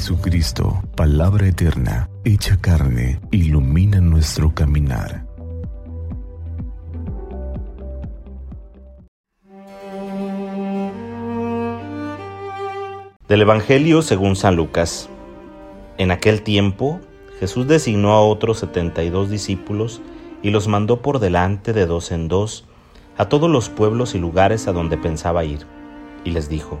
Jesucristo, palabra eterna, hecha carne, ilumina nuestro caminar. Del Evangelio según San Lucas. En aquel tiempo, Jesús designó a otros setenta y dos discípulos y los mandó por delante de dos en dos a todos los pueblos y lugares a donde pensaba ir, y les dijo,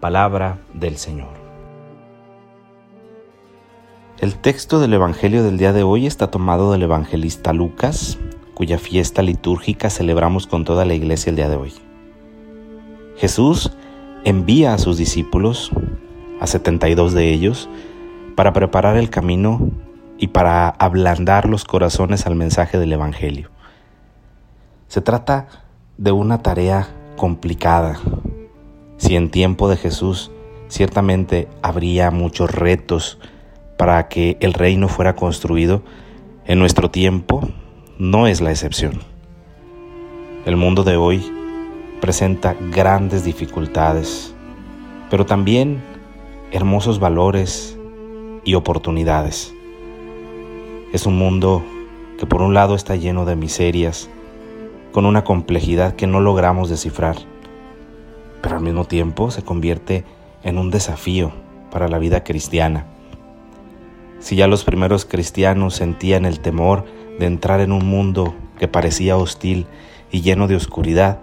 Palabra del Señor. El texto del Evangelio del día de hoy está tomado del evangelista Lucas, cuya fiesta litúrgica celebramos con toda la iglesia el día de hoy. Jesús envía a sus discípulos a 72 de ellos, para preparar el camino y para ablandar los corazones al mensaje del Evangelio. Se trata de una tarea complicada. Si en tiempo de Jesús ciertamente habría muchos retos para que el reino fuera construido, en nuestro tiempo no es la excepción. El mundo de hoy presenta grandes dificultades, pero también hermosos valores y oportunidades. Es un mundo que por un lado está lleno de miserias, con una complejidad que no logramos descifrar, al mismo tiempo se convierte en un desafío para la vida cristiana. Si ya los primeros cristianos sentían el temor de entrar en un mundo que parecía hostil y lleno de oscuridad,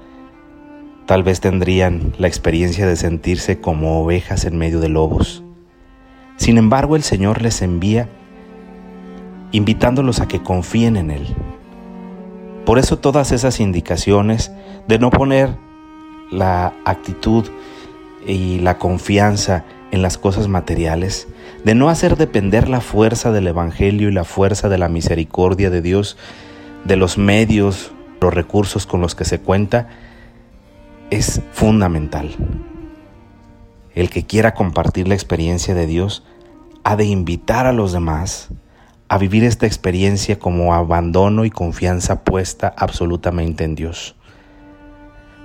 Tal vez tendrían la experiencia de sentirse como ovejas en medio de lobos. Sin embargo, el Señor les envía invitándolos a que confíen en Él. Por eso todas esas indicaciones de no poner la actitud y la confianza en las cosas materiales, de no hacer depender la fuerza del Evangelio y la fuerza de la misericordia de Dios de los medios, los recursos con los que se cuenta, es fundamental. El que quiera compartir la experiencia de Dios ha de invitar a los demás a vivir esta experiencia como abandono y confianza puesta absolutamente en Dios.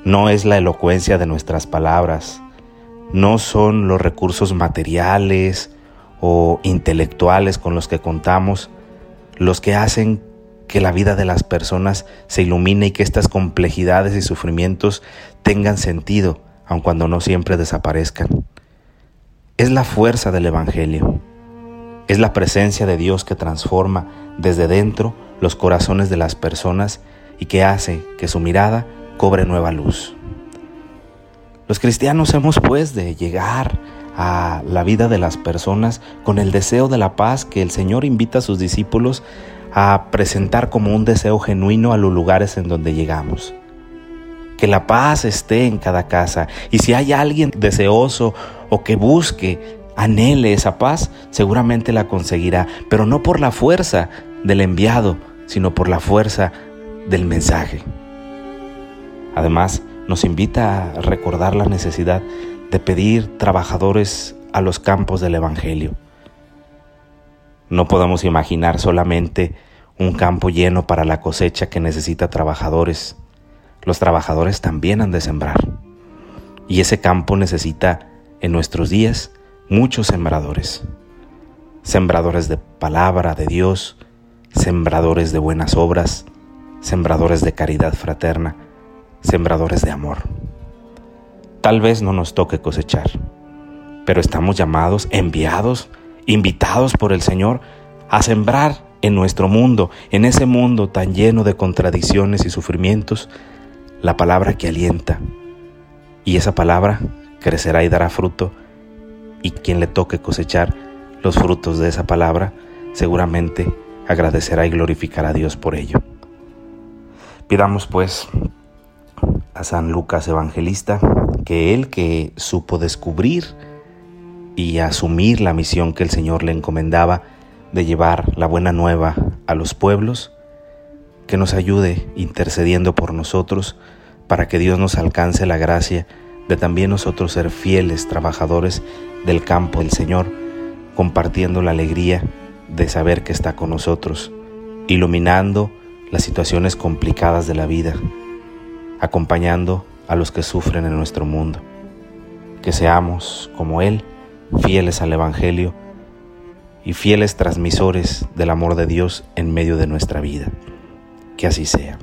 No es la elocuencia de nuestras palabras, no son los recursos materiales o intelectuales con los que contamos los que hacen que la vida de las personas se ilumine y que estas complejidades y sufrimientos tengan sentido, aun cuando no siempre desaparezcan. Es la fuerza del Evangelio. Es la presencia de Dios que transforma desde dentro los corazones de las personas y que hace que su mirada cobre nueva luz. Los cristianos hemos pues de llegar a la vida de las personas con el deseo de la paz que el Señor invita a sus discípulos a presentar como un deseo genuino a los lugares en donde llegamos. Que la paz esté en cada casa y si hay alguien deseoso o que busque, anhele esa paz, seguramente la conseguirá, pero no por la fuerza del enviado, sino por la fuerza del mensaje. Además, nos invita a recordar la necesidad de pedir trabajadores a los campos del Evangelio. No podemos imaginar solamente un campo lleno para la cosecha que necesita trabajadores. Los trabajadores también han de sembrar. Y ese campo necesita en nuestros días muchos sembradores. Sembradores de palabra de Dios, sembradores de buenas obras, sembradores de caridad fraterna, sembradores de amor. Tal vez no nos toque cosechar, pero estamos llamados, enviados invitados por el Señor a sembrar en nuestro mundo, en ese mundo tan lleno de contradicciones y sufrimientos, la palabra que alienta. Y esa palabra crecerá y dará fruto, y quien le toque cosechar los frutos de esa palabra, seguramente agradecerá y glorificará a Dios por ello. Pidamos pues a San Lucas Evangelista que él que supo descubrir y asumir la misión que el Señor le encomendaba de llevar la buena nueva a los pueblos, que nos ayude intercediendo por nosotros para que Dios nos alcance la gracia de también nosotros ser fieles trabajadores del campo del Señor, compartiendo la alegría de saber que está con nosotros, iluminando las situaciones complicadas de la vida, acompañando a los que sufren en nuestro mundo. Que seamos, como Él, fieles al Evangelio y fieles transmisores del amor de Dios en medio de nuestra vida. Que así sea.